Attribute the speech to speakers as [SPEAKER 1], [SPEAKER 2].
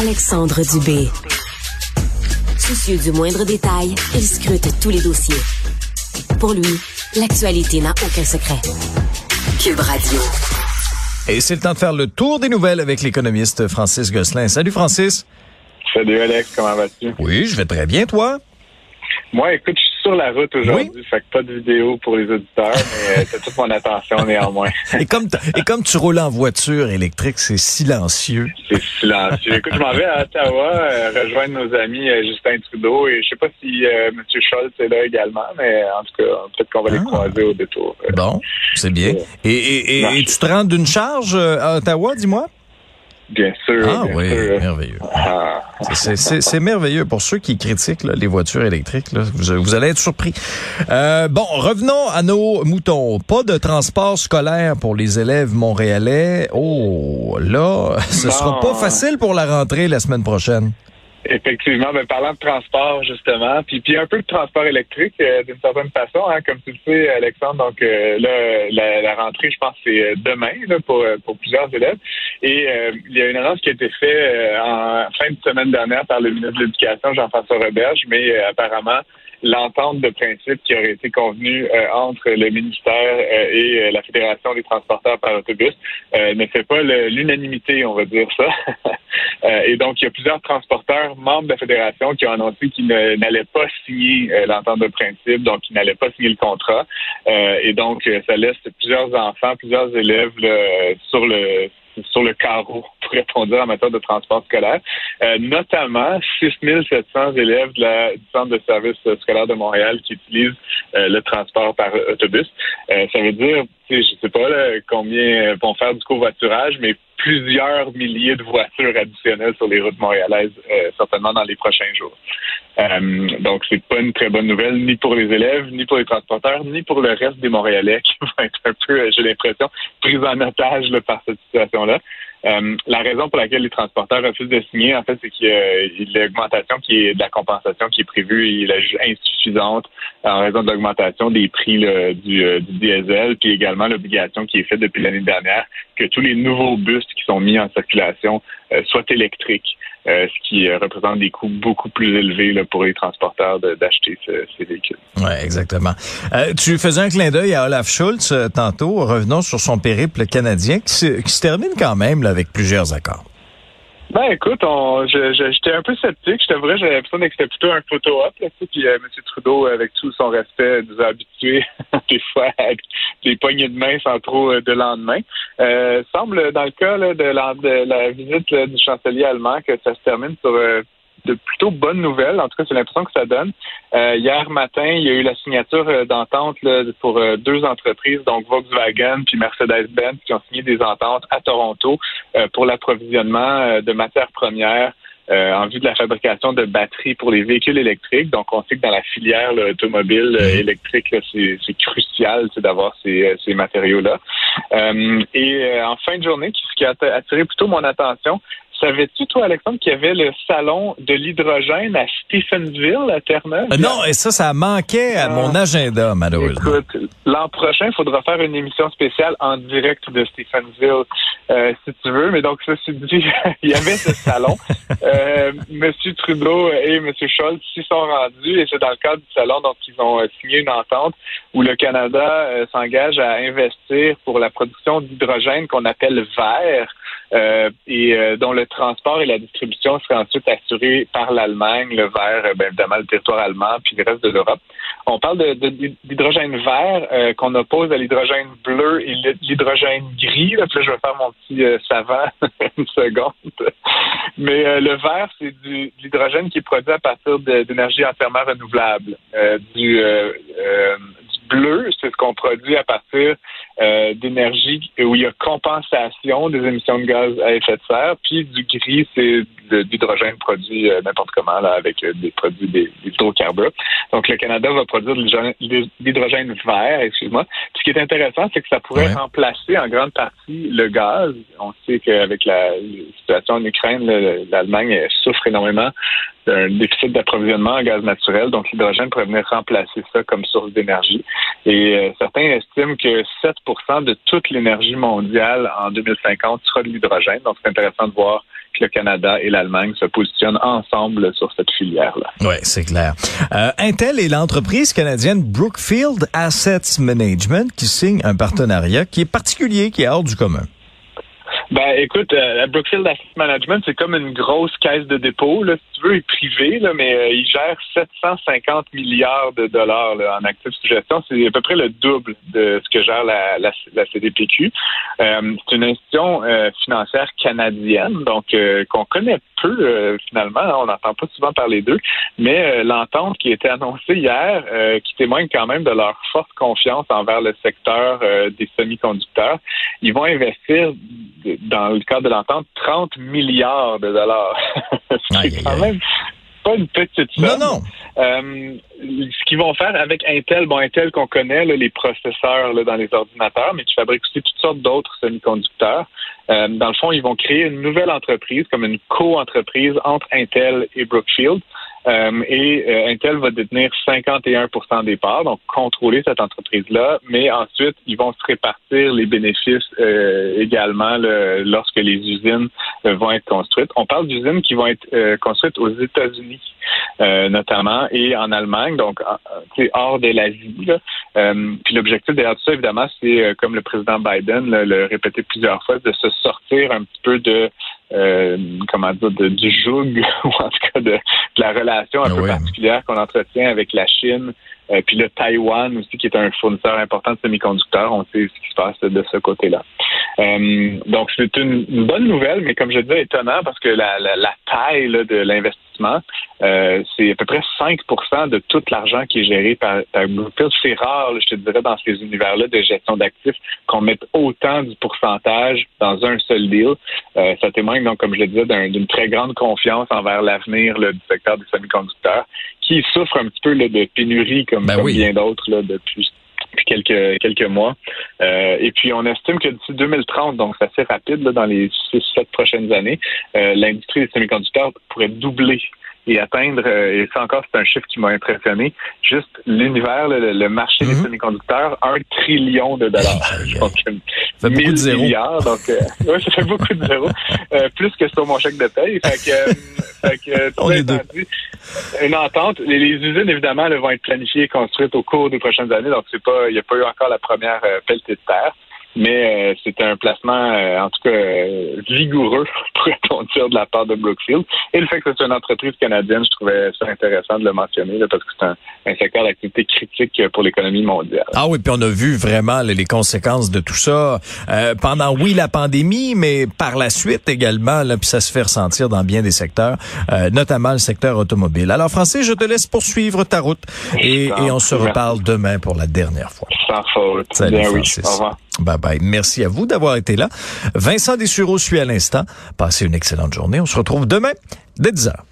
[SPEAKER 1] Alexandre Dubé. Soucieux du moindre détail, il scrute tous les dossiers. Pour lui, l'actualité n'a aucun secret. Cube Radio.
[SPEAKER 2] Et c'est le temps de faire le tour des nouvelles avec l'économiste Francis Gosselin. Salut Francis.
[SPEAKER 3] Salut Alex, comment vas-tu?
[SPEAKER 2] Oui, je vais très bien, toi?
[SPEAKER 3] Moi, écoute, je suis sur la route aujourd'hui, oui? fait que pas de vidéo pour les auditeurs, mais t'as toute mon attention néanmoins.
[SPEAKER 2] et comme et comme tu roules en voiture électrique, c'est silencieux.
[SPEAKER 3] C'est silencieux. Écoute, je m'en vais à Ottawa euh, rejoindre nos amis euh, Justin Trudeau et je sais pas si euh, M. Scholz est là également, mais en tout cas, peut-être qu'on va les croiser au détour.
[SPEAKER 2] Bon, c'est bien. Et, et, et, et tu te rends d'une charge à Ottawa, dis-moi?
[SPEAKER 3] Bien sûr.
[SPEAKER 2] Ah
[SPEAKER 3] bien
[SPEAKER 2] oui,
[SPEAKER 3] sûr.
[SPEAKER 2] merveilleux. Ah. C'est merveilleux. Pour ceux qui critiquent là, les voitures électriques, là, vous, vous, allez être surpris. Euh, bon, revenons à nos moutons. Pas de transport scolaire pour les élèves montréalais. Oh, là, ce
[SPEAKER 3] bon.
[SPEAKER 2] sera pas facile pour la rentrée la semaine prochaine.
[SPEAKER 3] Effectivement, ben, parlant de transport, justement, puis, puis un peu de transport électrique euh, d'une certaine façon, hein, comme tu le sais, Alexandre, donc euh, là, la, la, rentrée, je pense, c'est demain là, pour, pour plusieurs élèves. Et euh, il y a une annonce qui a été faite en fin de semaine dernière par le ministre de l'Éducation, Jean-François Roberge, mais apparemment, l'entente de principe qui aurait été convenue euh, entre le ministère euh, et euh, la Fédération des transporteurs par autobus ne fait pas l'unanimité, on va dire ça. et donc, il y a plusieurs transporteurs membres de la Fédération qui ont annoncé qu'ils n'allaient pas signer l'entente de principe, donc ils n'allaient pas signer le contrat. et donc, ça laisse plusieurs enfants, plusieurs élèves là, sur le sur le carreau, pourrait-on dire, en matière de transport scolaire. Euh, notamment 6700 élèves de la, du Centre de service scolaire de Montréal qui utilisent euh, le transport par autobus. Euh, ça veut dire, je sais pas là, combien vont faire du covoiturage, mais plusieurs milliers de voitures additionnelles sur les routes montréalaises, euh, certainement dans les prochains jours. Euh, donc, c'est pas une très bonne nouvelle, ni pour les élèves, ni pour les transporteurs, ni pour le reste des Montréalais qui vont être un peu, j'ai l'impression, pris en otage par cette situation-là. Euh, la raison pour laquelle les transporteurs refusent de signer, en fait, c'est qu'il y a l'augmentation qui est de la compensation qui est prévue, il est insuffisante en raison de l'augmentation des prix du, euh, du, diesel, puis également l'obligation qui est faite depuis l'année dernière que tous les nouveaux bus qui sont mis en circulation euh, soient électriques. Euh, ce qui euh, représente des coûts beaucoup plus élevés pour les transporteurs d'acheter ce, ces véhicules.
[SPEAKER 2] Oui, exactement. Tu faisais un clin d'œil à Olaf Schultz tantôt. Revenons sur son périple canadien qui se, qui se termine quand même avec plusieurs accords.
[SPEAKER 3] Ben écoute, on, j'étais un peu sceptique. Je t'avouerais, j'avais l'impression que c'était plutôt un photo-op. Puis euh, M. Trudeau, avec tout son respect, nous a habitués des fois à des poignées de main sans trop de lendemain. Euh, semble, dans le cas là, de, la, de, la, visite là, du chancelier allemand, que ça se termine sur euh, de plutôt bonnes nouvelles. En tout cas, c'est l'impression que ça donne. Euh, hier matin, il y a eu la signature euh, d'entente pour euh, deux entreprises, donc Volkswagen puis Mercedes-Benz, qui ont signé des ententes à Toronto euh, pour l'approvisionnement de matières premières. en vue de la fabrication de batteries pour les véhicules électriques. Donc, on sait que dans la filière automobile électrique, c'est crucial d'avoir ces, ces matériaux-là. et en fin de journée, ce qui a attiré plutôt mon attention, Savais-tu, toi, Alexandre, qu'il y avait le salon de l'hydrogène à Stephensville, à Terre-Neuve?
[SPEAKER 2] Euh, non, et ça, ça manquait à mon agenda, malheureusement.
[SPEAKER 3] Écoute, l'an prochain, il faudra faire une émission spéciale en direct de Stephensville, euh, si tu veux. Mais donc, ceci dit, il y avait ce salon. euh, Monsieur Trudeau et M. Scholz s'y sont rendus, et c'est dans le cadre du salon, donc ils ont signé une entente où le Canada euh, s'engage à investir pour la production d'hydrogène qu'on appelle vert. Euh, et euh, dont le transport et la distribution seraient ensuite assurés par l'Allemagne, le vert, euh, bien évidemment le territoire allemand, puis le reste de l'Europe. On parle de, d'hydrogène vert euh, qu'on oppose à l'hydrogène bleu et l'hydrogène gris. Là, là, je vais faire mon petit savant une seconde. Mais le vert, c'est du, de l'hydrogène qui est produit à partir d'énergie entièrement renouvelable. du bleu, c'est ce qu'on produit à partir euh, d'énergie où il y a compensation des émissions de gaz à effet de serre, puis du gris, c'est de l'hydrogène produit euh, n'importe comment là, avec euh, des produits des, des hydrocarbures. Donc le Canada va produire de l'hydrogène vert, excuse-moi. Ce qui est intéressant, c'est que ça pourrait remplacer en grande partie le gaz. On sait qu'avec la, situation en Ukraine, l'Allemagne souffre énormément d'un déficit d'approvisionnement en gaz naturel, donc l'hydrogène pourrait venir remplacer ça comme source d'énergie. Et euh, certains estiment que 7 de toute l'énergie mondiale en 2050 sera de l'hydrogène. Donc c'est intéressant de voir que le Canada et l'Allemagne se positionnent ensemble sur cette filière-là.
[SPEAKER 2] Oui, c'est clair. Euh, Intel et l'entreprise canadienne Brookfield Assets Management qui signe un partenariat qui est particulier, qui est hors du commun.
[SPEAKER 3] Ben, écoute, euh, Brookfield Asset Management, c'est comme une grosse caisse de dépôt, là, si tu veux, est privé, là, mais euh, il gère 750 milliards de dollars là, en actifs sous gestion. C'est à peu près le double de ce que gère la, la, la CDPQ. Euh, c'est une institution euh, financière canadienne, donc qu'on connaît peu finalement. Hein, on n'entend pas souvent parler d'eux, mais l'entente qui a été annoncée hier, qui témoigne quand même de leur forte confiance envers le secteur des semi-conducteurs. Ils vont investir dans le cadre de l'entente, 30 milliards de dollars. c'est quand même pas une petite somme.
[SPEAKER 2] Non, non.
[SPEAKER 3] Euh, ce qu'ils vont faire avec Intel, bon, Intel qu'on connaît, les processeurs dans les ordinateurs, mais qui fabriquent aussi toutes sortes d'autres semi-conducteurs. Euh, dans le fond, ils vont créer une nouvelle entreprise, comme une co-entreprise entre Intel et Brookfield. Euh, et euh, Intel va détenir 51% des parts, donc contrôler cette entreprise-là, mais ensuite, ils vont se répartir les bénéfices euh, également lorsque les usines vont être construites. On parle d'usines qui vont être construites aux États-Unis, notamment, et en Allemagne, donc hors de l'Asie. puis l'objectif derrière tout ça, évidemment, c'est, comme le président Biden l'a répété plusieurs fois, de se sortir un petit peu de euh, comment dire, de, du joug, ou en tout cas de, la relation un ah peu particulière qu'on entretient avec la Chine, euh, puis le Taïwan aussi, qui est un fournisseur important de semi-conducteurs. On sait ce qui se passe de ce côté-là. Euh, donc, c'est une, bonne nouvelle, mais comme je disais, étonnant parce que la, la, taille de l'investissement, euh, c'est à peu près 5% de tout l'argent qui est géré par, par C'est rare, je te dirais, dans ces univers-là de gestion d'actifs qu'on mette autant du pourcentage dans un seul deal. Euh, ça témoigne, donc, comme je le disais, d'une très grande confiance envers l'avenir du secteur des semi-conducteurs qui souffre un petit peu de pénurie comme,
[SPEAKER 2] ben
[SPEAKER 3] bien d'autres depuis depuis quelques quelques mois. Euh, et puis on estime que d'ici 2030, donc c'est assez rapide dans les 6-7 prochaines années, euh, l'industrie des semi-conducteurs pourrait doubler et atteindre, euh, et ça encore, c'est un chiffre qui m'a impressionné, juste l'univers, le, marché des mhm. semi-conducteurs, un trillion de dollars.
[SPEAKER 2] donc, ça fait beaucoup de zéros.
[SPEAKER 3] milliards. Donc, ouais, ça fait beaucoup de zéros. plus que sur mon chèque de paye. Fait que, fait que
[SPEAKER 2] On est deux
[SPEAKER 3] une entente. Les, usines, évidemment, elles vont être planifiées et construites au cours des prochaines années. Donc, c'est pas, il n'y a pas eu encore la première euh, pelletée de terre mais euh, c'était un placement, euh, en tout cas, euh, vigoureux, pourrait-on dire, de la part de Brookfield. Et le fait que c'est une entreprise canadienne, je trouvais ça intéressant de le mentionner, parce que c'est un, secteur d'activité critique pour l'économie mondiale.
[SPEAKER 2] Ah oui, puis on a vu vraiment les conséquences de tout ça pendant, oui, la pandémie, mais par la suite également, là, puis ça se fait ressentir dans bien des secteurs, notamment le secteur automobile. Alors, Francis, je te laisse poursuivre ta route et, et on se reparle demain pour la dernière fois.
[SPEAKER 3] Sans faute.
[SPEAKER 2] Salut, Francis. Au revoir. Bye bye. Merci à vous d'avoir été là. Vincent Dessureau suit à l'instant. Passez une excellente journée. On se retrouve demain dès 10 heures.